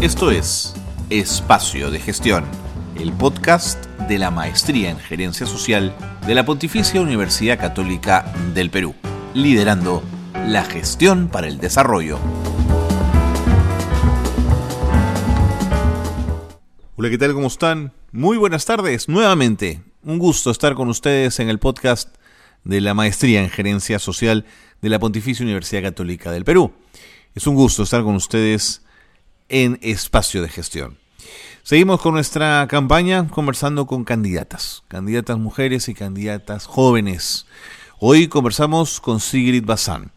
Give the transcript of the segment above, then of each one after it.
Esto es Espacio de Gestión, el podcast de la Maestría en Gerencia Social de la Pontificia Universidad Católica del Perú, liderando la gestión para el desarrollo. Hola, ¿qué tal? ¿Cómo están? Muy buenas tardes, nuevamente. Un gusto estar con ustedes en el podcast de la Maestría en Gerencia Social de la Pontificia Universidad Católica del Perú. Es un gusto estar con ustedes en Espacio de Gestión. Seguimos con nuestra campaña conversando con candidatas, candidatas mujeres y candidatas jóvenes. Hoy conversamos con Sigrid Bazán,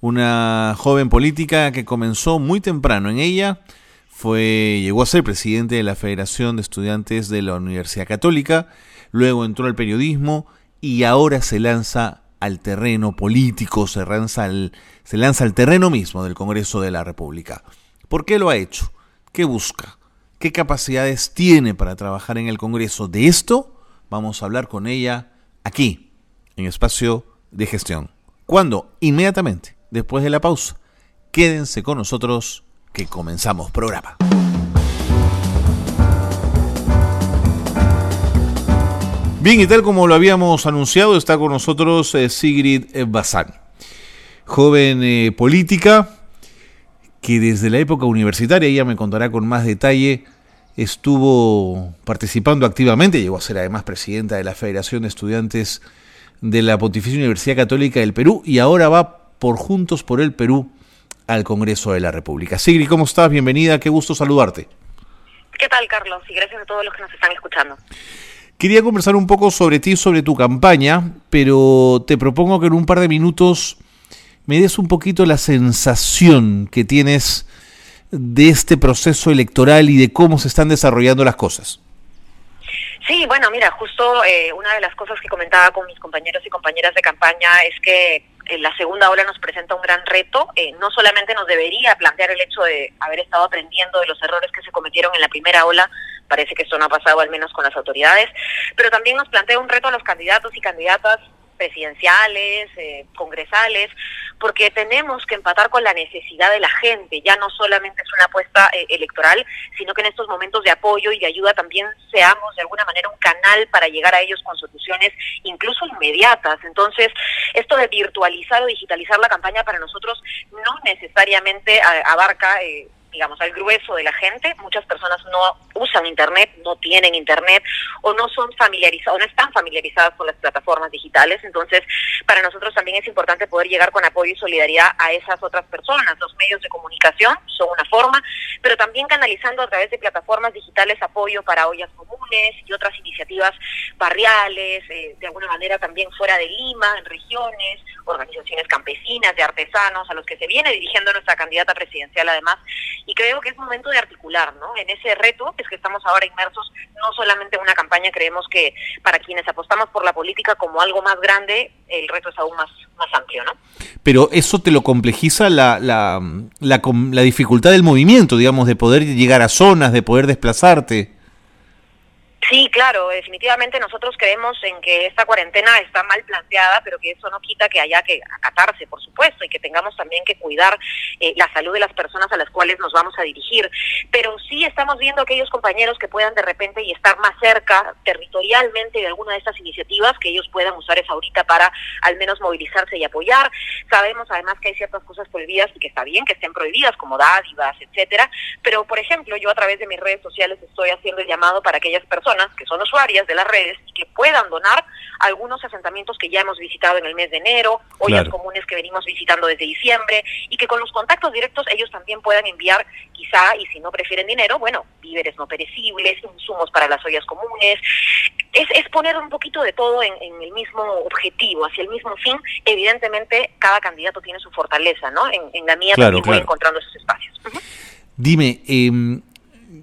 una joven política que comenzó muy temprano en ella, fue llegó a ser presidente de la Federación de Estudiantes de la Universidad Católica, luego entró al periodismo y ahora se lanza al terreno político, se lanza al, se lanza al terreno mismo del Congreso de la República. ¿Por qué lo ha hecho? ¿Qué busca? ¿Qué capacidades tiene para trabajar en el Congreso? De esto vamos a hablar con ella aquí, en espacio de gestión. ¿Cuándo? Inmediatamente, después de la pausa. Quédense con nosotros que comenzamos programa. Bien, y tal como lo habíamos anunciado, está con nosotros eh, Sigrid Bazán, joven eh, política, que desde la época universitaria, ella me contará con más detalle, estuvo participando activamente, llegó a ser además presidenta de la Federación de Estudiantes de la Pontificia Universidad Católica del Perú y ahora va por Juntos por el Perú al Congreso de la República. Sigri, ¿cómo estás? Bienvenida, qué gusto saludarte. ¿Qué tal, Carlos? Y gracias a todos los que nos están escuchando. Quería conversar un poco sobre ti, sobre tu campaña, pero te propongo que en un par de minutos me des un poquito la sensación que tienes de este proceso electoral y de cómo se están desarrollando las cosas. Sí, bueno, mira, justo eh, una de las cosas que comentaba con mis compañeros y compañeras de campaña es que eh, la segunda ola nos presenta un gran reto. Eh, no solamente nos debería plantear el hecho de haber estado aprendiendo de los errores que se cometieron en la primera ola, parece que esto no ha pasado al menos con las autoridades, pero también nos plantea un reto a los candidatos y candidatas presidenciales, eh, congresales, porque tenemos que empatar con la necesidad de la gente. Ya no solamente es una apuesta eh, electoral, sino que en estos momentos de apoyo y de ayuda también seamos de alguna manera un canal para llegar a ellos con soluciones incluso inmediatas. Entonces, esto de virtualizar o digitalizar la campaña para nosotros no necesariamente abarca eh, digamos, al grueso de la gente. Muchas personas no usan Internet, no tienen Internet o no son familiarizadas, no están familiarizadas con las plataformas digitales. Entonces, para nosotros también es importante poder llegar con apoyo y solidaridad a esas otras personas. Los medios de comunicación son una forma, pero también canalizando a través de plataformas digitales apoyo para ollas comunes y otras iniciativas barriales, eh, de alguna manera también fuera de Lima, en regiones, organizaciones campesinas, de artesanos, a los que se viene dirigiendo nuestra candidata presidencial además y creo que es momento de articular, ¿no? En ese reto es que estamos ahora inmersos, no solamente en una campaña, creemos que para quienes apostamos por la política como algo más grande, el reto es aún más, más amplio, ¿no? Pero eso te lo complejiza la, la, la, la dificultad del movimiento, digamos, de poder llegar a zonas, de poder desplazarte. Sí, claro, definitivamente nosotros creemos en que esta cuarentena está mal planteada, pero que eso no quita que haya que acatarse, por supuesto, y que tengamos también que cuidar eh, la salud de las personas a las cuales nos vamos a dirigir. Pero sí estamos viendo aquellos compañeros que puedan de repente y estar más cerca territorialmente de alguna de estas iniciativas, que ellos puedan usar esa ahorita para al menos movilizarse y apoyar. Sabemos además que hay ciertas cosas prohibidas y que está bien que estén prohibidas, como dádivas, etcétera. Pero, por ejemplo, yo a través de mis redes sociales estoy haciendo el llamado para aquellas personas que son usuarias de las redes y que puedan donar algunos asentamientos que ya hemos visitado en el mes de enero, ollas comunes que venimos visitando desde diciembre y que con los contactos directos ellos también puedan enviar quizá, y si no prefieren dinero, bueno, víveres no perecibles, insumos para las ollas comunes. Es, es poner un poquito de todo en, el mismo objetivo, hacia el mismo fin. Evidentemente, cada candidato tiene su fortaleza, ¿no? En, la mía también voy encontrando esos espacios. Dime, eh,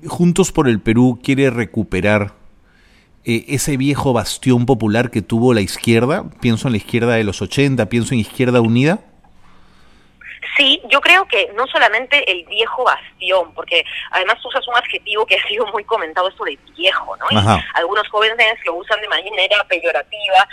Juntos por el Perú quiere recuperar eh, ese viejo bastión popular que tuvo la izquierda, pienso en la izquierda de los 80, pienso en Izquierda Unida? Sí, yo creo que no solamente el viejo bastión, porque además usas un adjetivo que ha sido muy comentado, esto de viejo, ¿no? algunos jóvenes lo usan de manera peyorativa.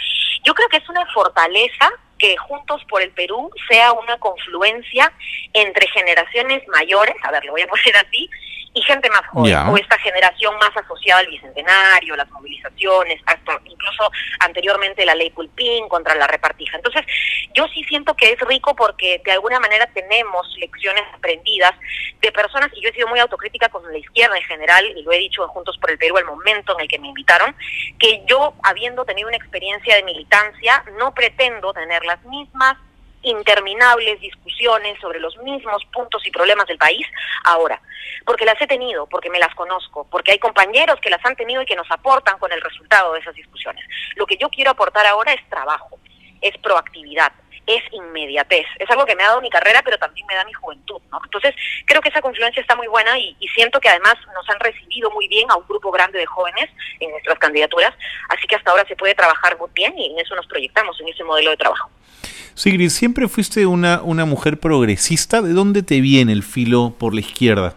Yo creo que es una fortaleza que Juntos por el Perú sea una confluencia entre generaciones mayores, a ver, lo voy a poner así, y gente más joven, o esta generación más asociada al bicentenario, las movilizaciones, hasta incluso anteriormente la ley Pulpín contra la repartija. Entonces, yo sí siento que es rico porque de alguna manera tenemos lecciones aprendidas de personas, y yo he sido muy autocrítica con la izquierda en general, y lo he dicho Juntos por el Perú el momento en el que me invitaron, que yo, habiendo tenido una experiencia de militancia, no pretendo tener las mismas interminables discusiones sobre los mismos puntos y problemas del país ahora, porque las he tenido, porque me las conozco, porque hay compañeros que las han tenido y que nos aportan con el resultado de esas discusiones. Lo que yo quiero aportar ahora es trabajo, es proactividad, es inmediatez. Es algo que me ha dado mi carrera, pero también me da mi juventud, ¿no? Entonces, creo que esa confluencia está muy buena y, y, siento que además nos han recibido muy bien a un grupo grande de jóvenes en nuestras candidaturas, así que hasta ahora se puede trabajar muy bien y en eso nos proyectamos, en ese modelo de trabajo. Sigrid, siempre fuiste una, una mujer progresista. ¿De dónde te viene el filo por la izquierda?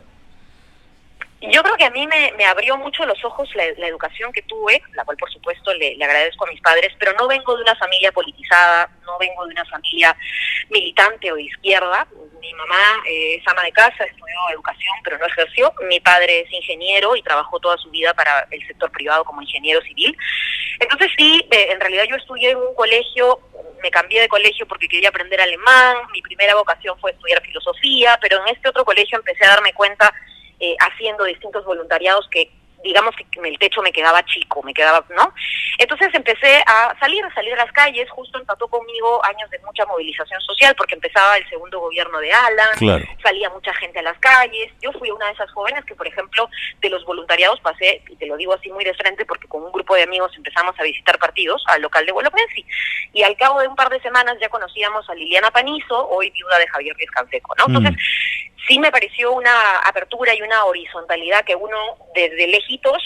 Yo creo que a mí me, me abrió mucho los ojos la, educación que tuve, la cual por supuesto le, agradezco a mis padres, pero no vengo de una familia politizada, no vengo de una familia militante o de izquierda. Mi mamá eh, es ama de casa, estudió educación, pero no ejerció. Mi padre es ingeniero y trabajó toda su vida para el sector privado como ingeniero civil. Entonces sí, eh, en realidad yo estudié en un colegio me cambié de colegio porque quería aprender alemán, mi primera vocación fue estudiar filosofía, pero en este otro colegio empecé a darme cuenta eh, haciendo distintos voluntariados que digamos que el techo me quedaba chico, me quedaba, ¿no? Entonces empecé a salir, a salir a las calles, justo empató conmigo años de mucha movilización social, porque empezaba el segundo gobierno de Alan, salía mucha gente a las calles, yo fui una de esas jóvenes que, por ejemplo, de los voluntariados pasé, y te lo digo así muy de frente, porque con un grupo de amigos empezamos a visitar partidos al local de Bolognesi, y al cabo de un par de semanas ya conocíamos a Liliana Panizo, hoy viuda de Javier Canseco, ¿no? Entonces, mm. sí me pareció una apertura y una horizontalidad que uno desde legislación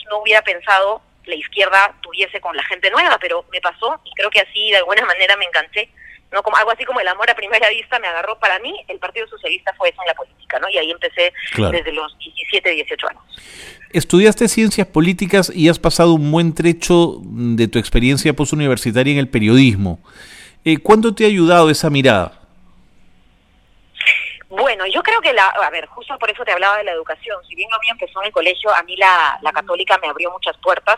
no hubiera pensado la izquierda tuviese con la gente nueva, pero me pasó y creo que así de alguna manera me enganché. ¿no? Como, algo así como el amor a primera vista me agarró para mí, el Partido Socialista fue eso en la política, ¿no? Y ahí empecé desde los 17, 18 años. Estudiaste ciencias políticas y has pasado un buen trecho de tu experiencia postuniversitaria en el periodismo. Eh, ¿Cuánto te ha ayudado esa mirada? Bueno, yo creo que la, a ver, justo por eso te hablaba de la educación. Si bien lo mío empezó en el colegio, a mí la, la católica me abrió muchas puertas.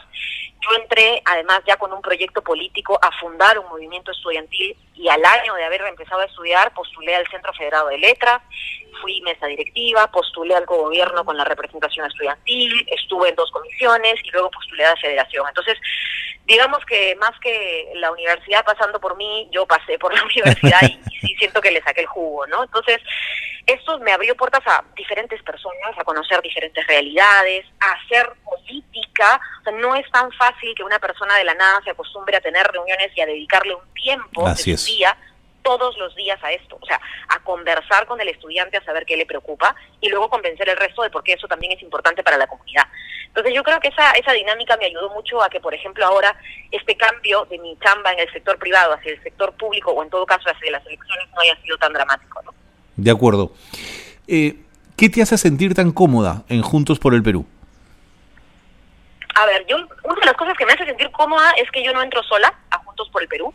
Yo entré, además, ya con un proyecto político a fundar un movimiento estudiantil y al año de haber empezado a estudiar, postulé al Centro Federado de Letras, fui mesa directiva, postulé al gobierno con la representación estudiantil, estuve en dos comisiones y luego postulé a la federación. Entonces, digamos que más que la universidad pasando por mí, yo pasé por la universidad y, sí siento que le saqué el jugo, ¿no? Entonces, esto me abrió puertas a diferentes personas, a conocer diferentes realidades, a hacer política. O sea, no es tan fácil que una persona de la nada se acostumbre a tener reuniones y a dedicarle un tiempo de su día todos los días a esto, o sea, a conversar con el estudiante, a saber qué le preocupa y luego convencer el resto de por qué eso también es importante para la comunidad. Entonces yo creo que esa, esa dinámica me ayudó mucho a que, por ejemplo, ahora este cambio de mi chamba en el sector privado hacia el sector público o en todo caso hacia las elecciones no haya sido tan dramático. ¿no? De acuerdo. Eh, ¿Qué te hace sentir tan cómoda en Juntos por el Perú? A ver, yo una de las cosas que me hace sentir cómoda es que yo no entro sola a Juntos por el Perú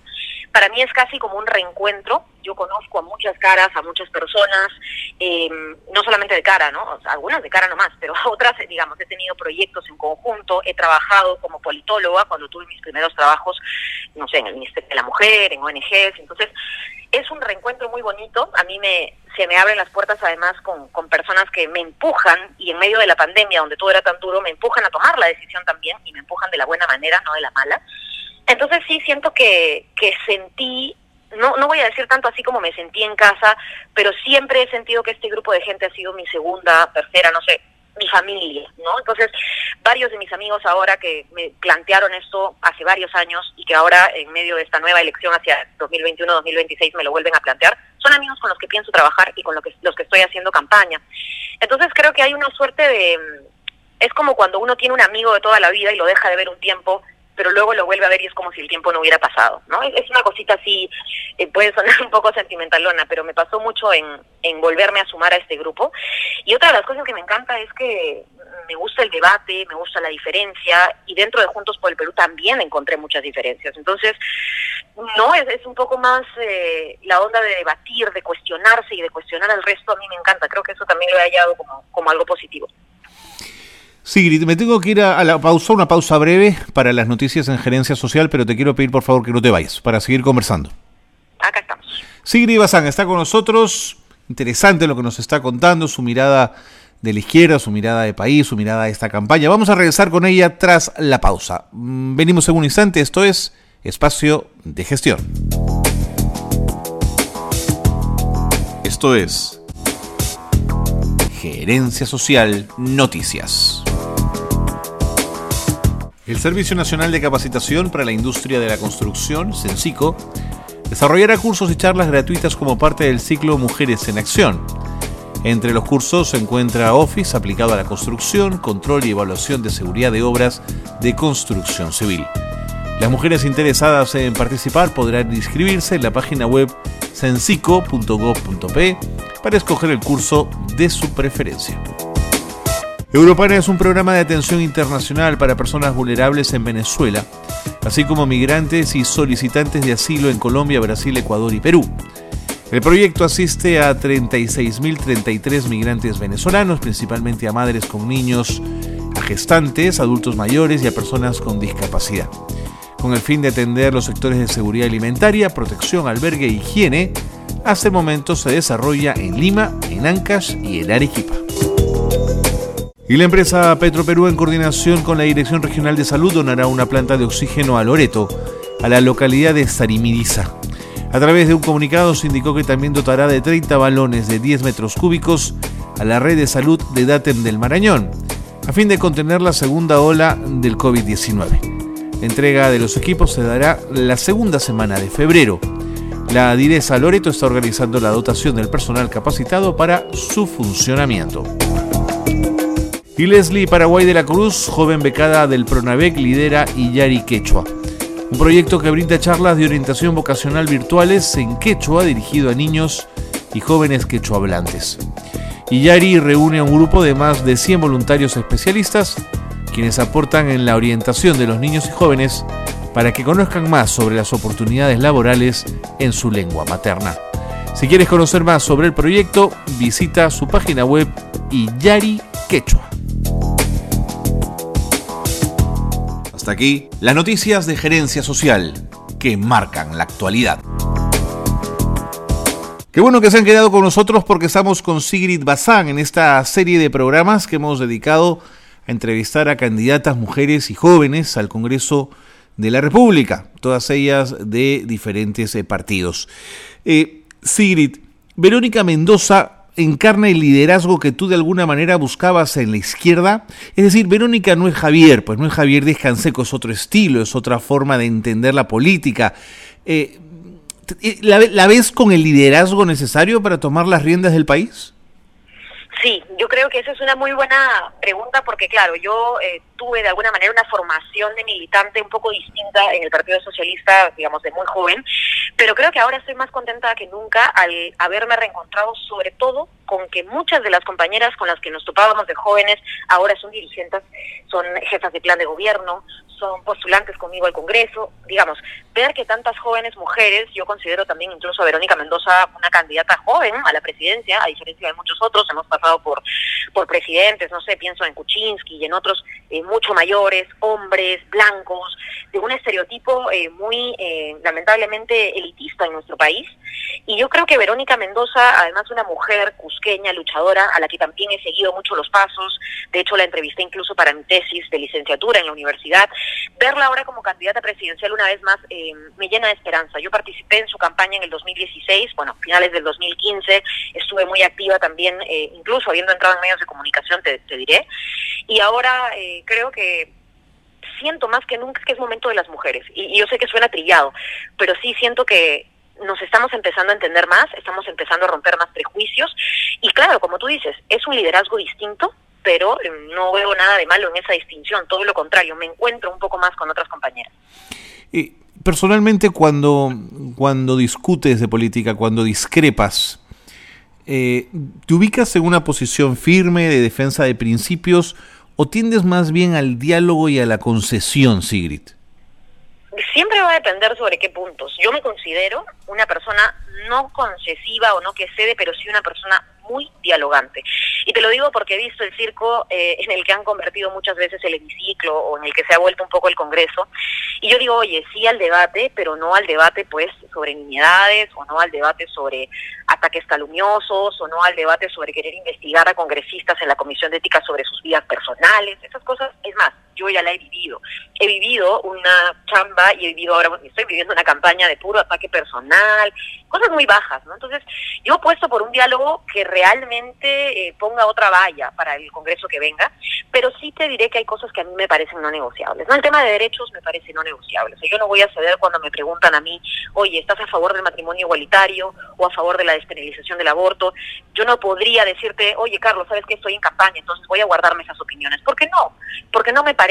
para mí es casi como un reencuentro. Yo conozco a muchas caras, a muchas personas, eh, no solamente de cara, ¿no? algunas de cara nomás, pero otras, digamos, he tenido proyectos en conjunto, he trabajado como politóloga cuando tuve mis primeros trabajos, no sé, en el Ministerio de la Mujer, en ONGs, entonces es un reencuentro muy bonito. A mí me se me abren las puertas además con, con personas que me empujan y en medio de la pandemia, donde todo era tan duro, me empujan a tomar la decisión también y me empujan de la buena manera, no de la mala. Entonces sí siento que, que sentí, no, no voy a decir tanto así como me sentí en casa, pero siempre he sentido que este grupo de gente ha sido mi segunda, tercera, no sé, mi familia, ¿no? Entonces, varios de mis amigos ahora que me plantearon esto hace varios años y que ahora en medio de esta nueva elección hacia 2021-2026 me lo vuelven a plantear, son amigos con los que pienso trabajar y con los que, los que estoy haciendo campaña. Entonces, creo que hay una suerte de... Es como cuando uno tiene un amigo de toda la vida y lo deja de ver un tiempo pero luego lo vuelve a ver y es como si el tiempo no hubiera pasado, ¿no? Es, una cosita así, eh, puede sonar un poco sentimentalona, pero me pasó mucho en, en volverme a sumar a este grupo. Y otra de las cosas que me encanta es que me gusta el debate, me gusta la diferencia, y dentro de Juntos por el Perú también encontré muchas diferencias. Entonces, no, es, es un poco más eh, la onda de debatir, de cuestionarse y de cuestionar al resto, a mí me encanta, creo que eso también lo he hallado como, como algo positivo. Sigrid, me tengo que ir a, la pausa, una pausa breve para las noticias en gerencia social, pero te quiero pedir por favor que no te vayas para seguir conversando. Acá estamos. Sigrid Bazán está con nosotros. Interesante lo que nos está contando, su mirada de la izquierda, su mirada de país, su mirada de esta campaña. Vamos a regresar con ella tras la pausa. Mm, venimos en un instante, esto es Espacio de Gestión. Esto es Gerencia Social Noticias. El Servicio Nacional de Capacitación para la Industria de la Construcción, CENSICO, desarrollará cursos y charlas gratuitas como parte del ciclo Mujeres en Acción. Entre los cursos se encuentra Office aplicado a la construcción, control y evaluación de seguridad de obras de construcción civil. Las mujeres interesadas en participar podrán inscribirse en la página web censico.gov.p para escoger el curso de su preferencia. Europana es un programa de atención internacional para personas vulnerables en Venezuela, así como migrantes y solicitantes de asilo en Colombia, Brasil, Ecuador y Perú. El proyecto asiste a 36.033 migrantes venezolanos, principalmente a madres con niños, a gestantes, adultos mayores y a personas con discapacidad. Con el fin de atender los sectores de seguridad alimentaria, protección, albergue e higiene, hasta el momento se desarrolla en Lima, en Ancash y en Arequipa. Y la empresa Petroperú, en coordinación con la Dirección Regional de Salud, donará una planta de oxígeno a Loreto, a la localidad de Sarimiriza. A través de un comunicado se indicó que también dotará de 30 balones de 10 metros cúbicos a la red de salud de Datem del Marañón, a fin de contener la segunda ola del COVID-19. La entrega de los equipos se dará la segunda semana de febrero. La Direza Loreto está organizando la dotación del personal capacitado para su funcionamiento. Y Leslie Paraguay de la Cruz, joven becada del Pronavec, lidera Iyari Quechua, un proyecto que brinda charlas de orientación vocacional virtuales en quechua dirigido a niños y jóvenes quechuahablantes. Iyari reúne a un grupo de más de 100 voluntarios especialistas quienes aportan en la orientación de los niños y jóvenes para que conozcan más sobre las oportunidades laborales en su lengua materna. Si quieres conocer más sobre el proyecto, visita su página web Iyari Quechua. Hasta aquí las noticias de gerencia social que marcan la actualidad. Qué bueno que se han quedado con nosotros porque estamos con Sigrid Bazán en esta serie de programas que hemos dedicado a entrevistar a candidatas mujeres y jóvenes al Congreso de la República, todas ellas de diferentes eh, partidos. Eh, Sigrid, Verónica Mendoza encarna el liderazgo que tú de alguna manera buscabas en la izquierda? Es decir, Verónica no es Javier, pues no es Javier Descanseco, es otro estilo, es otra forma de entender la política. Eh, ¿la, ¿La ves con el liderazgo necesario para tomar las riendas del país? Sí, yo creo que esa es una muy buena pregunta porque, claro, yo eh, tuve de alguna manera una formación de militante un poco distinta en el Partido Socialista, digamos, de muy joven, pero creo que ahora estoy más contenta que nunca al haberme reencontrado, sobre todo con que muchas de las compañeras con las que nos topábamos de jóvenes ahora son dirigentes, son jefas de plan de gobierno, son postulantes conmigo al Congreso, digamos, ver que tantas jóvenes mujeres, yo considero también incluso a Verónica Mendoza una candidata joven a la presidencia, a diferencia de muchos otros, hemos pasado por, por presidentes, no sé, pienso en Kuczynski y en otros eh, mucho mayores, hombres, blancos, de un estereotipo eh, muy eh, lamentablemente elitista en nuestro país. Y yo creo que Verónica Mendoza, además una mujer cusqueña, luchadora, a la que también he seguido mucho los pasos, de hecho la entrevisté incluso para mi tesis de licenciatura en la universidad, verla ahora como candidata presidencial una vez más eh, me llena de esperanza. Yo participé en su campaña en el 2016, bueno, finales del 2015, estuve muy activa también, eh, incluso habiendo entrado en medios de comunicación, te, diré, y ahora eh, creo que siento más que nunca que es momento de las mujeres. Y, yo sé que suena trillado, pero sí siento que nos estamos empezando a entender más, estamos empezando a romper más prejuicios. Y claro, como tú dices, es un liderazgo distinto, pero eh, no veo nada de malo en esa distinción, todo lo contrario, me encuentro un poco más con otras compañeras. Y personalmente, cuando, cuando discutes de política, cuando discrepas, eh, ¿te ubicas en una posición firme de defensa de principios o tiendes más bien al diálogo y a la concesión, Sigrid? Siempre va a depender sobre qué puntos. Yo me considero una persona no concesiva o no que cede, pero sí una persona muy dialogante. Y te lo digo porque he visto el circo eh, en el que han convertido muchas veces el hemiciclo o en el que se ha vuelto un poco el Congreso. Y yo digo, oye, sí al debate, pero no al debate pues sobre niñedades o no al debate sobre ataques calumniosos o no al debate sobre querer investigar a congresistas en la Comisión de Ética sobre sus vidas personales. Esas cosas, es más, yo ya la he vivido. He vivido una chamba y he vivido ahora, estoy viviendo una campaña de puro ataque personal, cosas muy bajas, ¿no? Entonces, yo he puesto por un diálogo que realmente eh, ponga otra valla para el Congreso que venga, pero sí te diré que hay cosas que a mí me parecen no negociables. ¿no? El tema de derechos me parece no negociable. O sea, yo no voy a ceder cuando me preguntan a mí, oye, ¿estás a favor del matrimonio igualitario o a favor de la despenalización del aborto? Yo no podría decirte, oye, Carlos, sabes que estoy en campaña, entonces voy a guardarme esas opiniones. ¿Por qué no? Porque no me parece.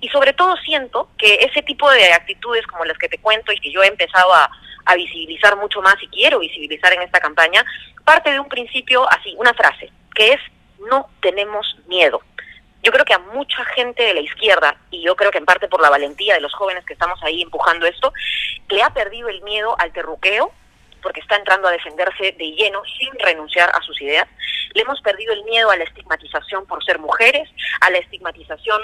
Y sobre todo siento que ese tipo de actitudes como las que te cuento y que yo he empezado a, a visibilizar mucho más y quiero visibilizar en esta campaña, parte de un principio así, una frase, que es no tenemos miedo. Yo creo que a mucha gente de la izquierda, y yo creo que en parte por la valentía de los jóvenes que estamos ahí empujando esto, le ha perdido el miedo al terruqueo, porque está entrando a defenderse de lleno sin renunciar a sus ideas. Le hemos perdido el miedo a la estigmatización por ser mujeres, a la estigmatización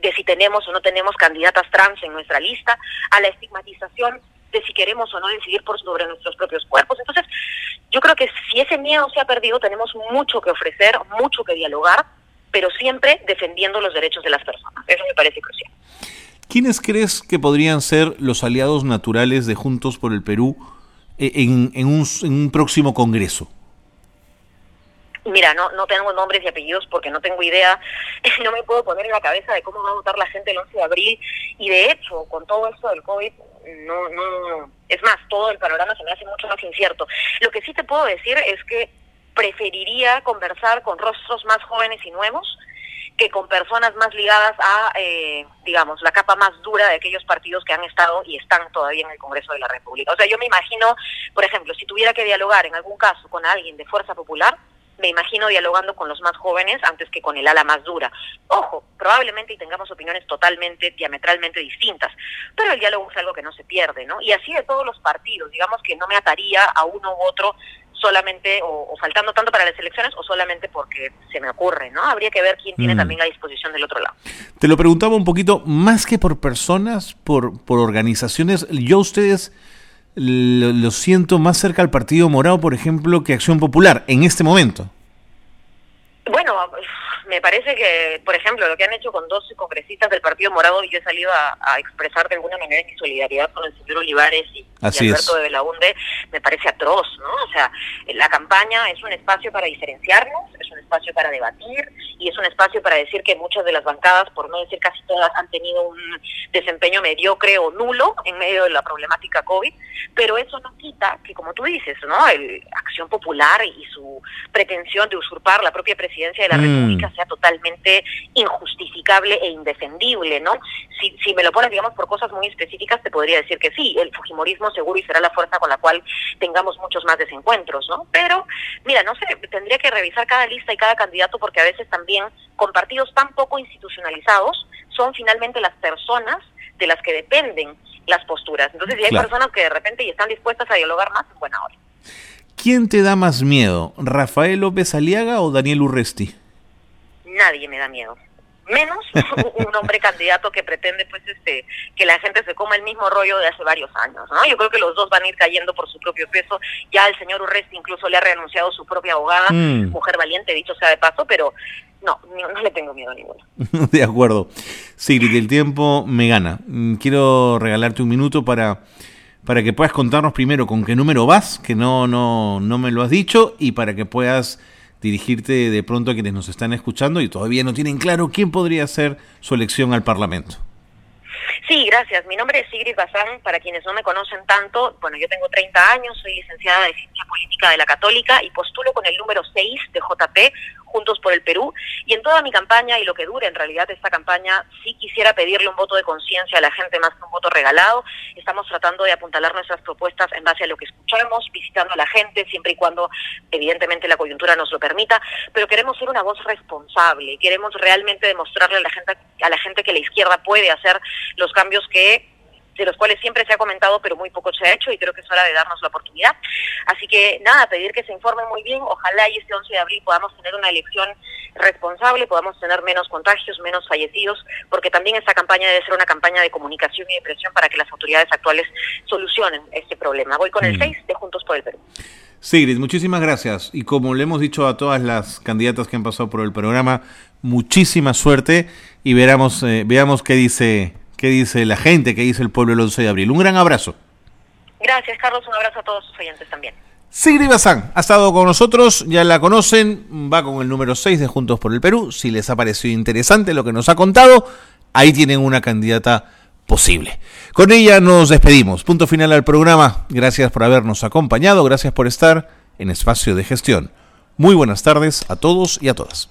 de si tenemos o no tenemos candidatas trans en nuestra lista, a la estigmatización de si queremos o no decidir por sobre nuestros propios cuerpos. Entonces, yo creo que si ese miedo se ha perdido, tenemos mucho que ofrecer, mucho que dialogar, pero siempre defendiendo los derechos de las personas. Eso me parece crucial. ¿Quiénes crees que podrían ser los aliados naturales de Juntos por el Perú eh, en, un próximo Congreso? Mira, no, no tengo nombres y apellidos porque no tengo idea, no me puedo poner en la cabeza de cómo va a votar la gente el 11 de abril y de hecho, con todo esto del COVID, no, no, es más, todo el panorama se me hace mucho más incierto. Lo que sí te puedo decir es que preferiría conversar con rostros más jóvenes y nuevos que con personas más ligadas a, eh, digamos, la capa más dura de aquellos partidos que han estado y están todavía en el Congreso de la República. O sea, yo me imagino, por ejemplo, si tuviera que dialogar en algún caso con alguien de Fuerza Popular, me imagino dialogando con los más jóvenes antes que con el ala más dura. Ojo, probablemente y tengamos opiniones totalmente, diametralmente distintas, pero el diálogo es algo que no se pierde, ¿no? Y así de todos los partidos, digamos que no me ataría a uno u otro solamente o, faltando tanto para las elecciones o solamente porque se me ocurre, ¿no? Habría que ver quién tiene mm. también la disposición del otro lado. Te lo preguntaba un poquito, más que por personas, por, por organizaciones, yo ustedes lo, siento más cerca al Partido Morado, por ejemplo, que Acción Popular en este momento. Bueno, me parece que, por ejemplo, lo que han hecho con dos congresistas del Partido Morado, y yo he salido a, expresar de alguna manera mi solidaridad con el señor Olivares y, Alberto de Belaunde, me parece atroz, ¿no? O sea, la campaña es un espacio para diferenciarnos, es un espacio para debatir y es un espacio para decir que muchas de las bancadas, por no decir casi todas, han tenido un desempeño mediocre o nulo en medio de la problemática COVID, pero eso no quita que, como tú dices, ¿no? El Acción Popular y su pretensión de usurpar la propia presidencia de la mm. República sea totalmente injustificable e indefendible, ¿no? Si, si me lo pones, digamos, por cosas muy específicas, te podría decir que sí, el Fujimorismo seguro y será la fuerza con la cual tengamos muchos más desencuentros, ¿no? Pero, mira, no sé, tendría que revisar cada lista y cada candidato porque a veces también con partidos tan poco institucionalizados son finalmente las personas de las que dependen las posturas. Entonces, si hay personas que de repente y están dispuestas a dialogar más, es buena hora. ¿Quién te da más miedo, Rafael López Aliaga o Daniel Urresti? Nadie me da miedo menos un hombre candidato que pretende pues este que la gente se coma el mismo rollo de hace varios años, ¿no? Yo creo que los dos van a ir cayendo por su propio peso. Ya el señor Urresti incluso le ha renunciado su propia abogada, mm. mujer valiente, dicho sea de paso, pero no, no, le tengo miedo a ninguno. de acuerdo. Sigrid, el tiempo me gana. Mm, quiero regalarte un minuto para para que puedas contarnos primero con qué número vas, que no no no me lo has dicho y para que puedas dirigirte de pronto a quienes nos están escuchando y todavía no tienen claro quién podría ser su elección al Parlamento. Sí, gracias. Mi nombre es Sigrid Bazán. Para quienes no me conocen tanto, bueno, yo tengo 30 años, soy licenciada de Ciencia Política de la Católica y postulo con el número 6 de JP Juntos por el Perú. Y en toda mi campaña y lo que dure en realidad esta campaña, sí quisiera pedirle un voto de conciencia a la gente más que un voto regalado. Estamos tratando de apuntalar nuestras propuestas en base a lo que escuchamos, visitando a la gente, siempre y cuando evidentemente la coyuntura nos lo permita, pero queremos ser una voz responsable, queremos realmente demostrarle a la gente, a la gente que la izquierda puede hacer los cambios que de los cuales siempre se ha comentado, pero muy poco se ha hecho y creo que es hora de darnos la oportunidad. Así que nada, pedir que se informen muy bien, ojalá y este 11 de abril podamos tener una elección responsable, podamos tener menos contagios, menos fallecidos, porque también esta campaña debe ser una campaña de comunicación y de presión para que las autoridades actuales solucionen este problema. Voy con el 6 mm. de Juntos por el Perú. Sigrid, muchísimas gracias. Y como le hemos dicho a todas las candidatas que han pasado por el programa, muchísima suerte y veramos, eh, veamos qué dice qué dice la gente, qué dice el pueblo el 11 de abril. Un gran abrazo. Gracias, Carlos. Un abrazo a todos sus oyentes también. Sigrid Bazán ha estado con nosotros, ya la conocen, va con el número 6 de Juntos por el Perú. Si les ha parecido interesante lo que nos ha contado, ahí tienen una candidata posible. Con ella nos despedimos. Punto final al programa. Gracias por habernos acompañado, gracias por estar en Espacio de Gestión. Muy buenas tardes a todos y a todas.